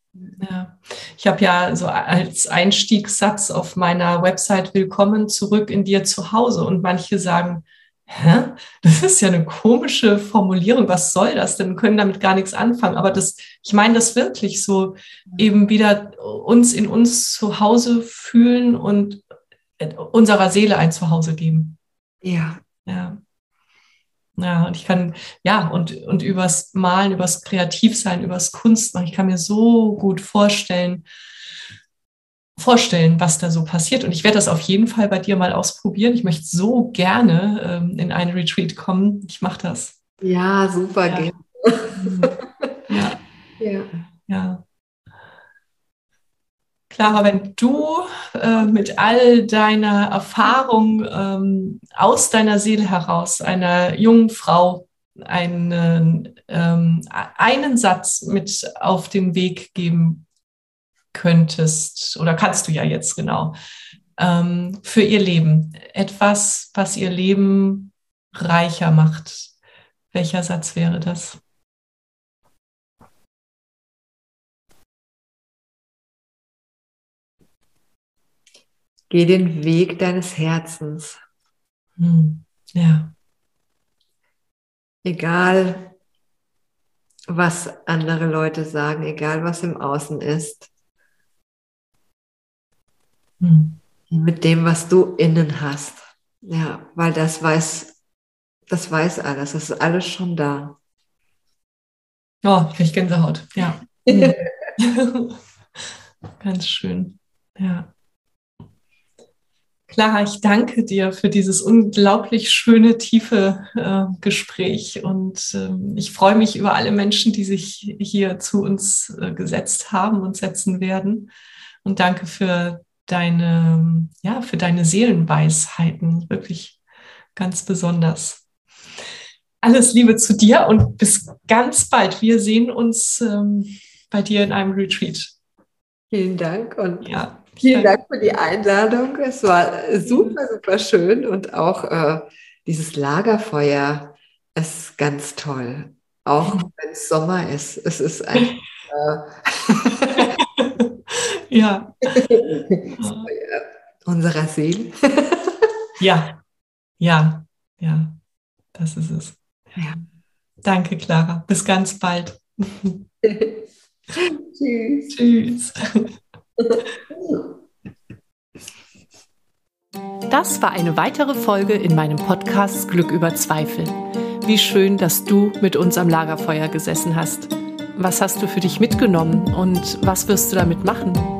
[SPEAKER 1] Ja, ich habe ja so als Einstiegssatz auf meiner Website Willkommen zurück in dir zu Hause und manche sagen, hä, das ist ja eine komische Formulierung, was soll das denn? können damit gar nichts anfangen. Aber das, ich meine das wirklich so, eben wieder uns in uns zu Hause fühlen und unserer Seele ein Zuhause geben.
[SPEAKER 2] Ja.
[SPEAKER 1] Ja. Ja, und ich kann, ja, und, und übers Malen, übers Kreativsein, übers Kunstmachen, ich kann mir so gut vorstellen, vorstellen, was da so passiert. Und ich werde das auf jeden Fall bei dir mal ausprobieren. Ich möchte so gerne ähm, in einen Retreat kommen. Ich mache das.
[SPEAKER 2] Ja, super ja. gerne.
[SPEAKER 1] ja. ja. ja. Clara, wenn du äh, mit all deiner Erfahrung ähm, aus deiner Seele heraus einer jungen Frau einen, ähm, einen Satz mit auf den Weg geben könntest, oder kannst du ja jetzt genau, ähm, für ihr Leben, etwas, was ihr Leben reicher macht, welcher Satz wäre das?
[SPEAKER 2] Geh den Weg deines Herzens.
[SPEAKER 1] Hm. Ja.
[SPEAKER 2] Egal, was andere Leute sagen, egal was im Außen ist. Hm. Mit dem, was du innen hast. Ja, weil das weiß, das weiß alles. Das ist alles schon da.
[SPEAKER 1] Oh, ich kriege Gänsehaut. Ja. Ganz schön. Ja. Clara, ich danke dir für dieses unglaublich schöne, tiefe äh, Gespräch und äh, ich freue mich über alle Menschen, die sich hier zu uns äh, gesetzt haben und setzen werden. Und danke für deine, ja, für deine Seelenweisheiten, wirklich ganz besonders. Alles Liebe zu dir und bis ganz bald. Wir sehen uns ähm, bei dir in einem Retreat.
[SPEAKER 2] Vielen Dank und ja. Vielen Dank für die Einladung. Es war super, super schön und auch äh, dieses Lagerfeuer ist ganz toll. Auch wenn es Sommer ist. Es ist ein. Äh,
[SPEAKER 1] ja.
[SPEAKER 2] unserer Seele.
[SPEAKER 1] ja, ja, ja, das ist es. Ja. Danke, Clara. Bis ganz bald.
[SPEAKER 2] Tschüss.
[SPEAKER 1] Tschüss.
[SPEAKER 3] Das war eine weitere Folge in meinem Podcast Glück über Zweifel. Wie schön, dass du mit uns am Lagerfeuer gesessen hast. Was hast du für dich mitgenommen und was wirst du damit machen?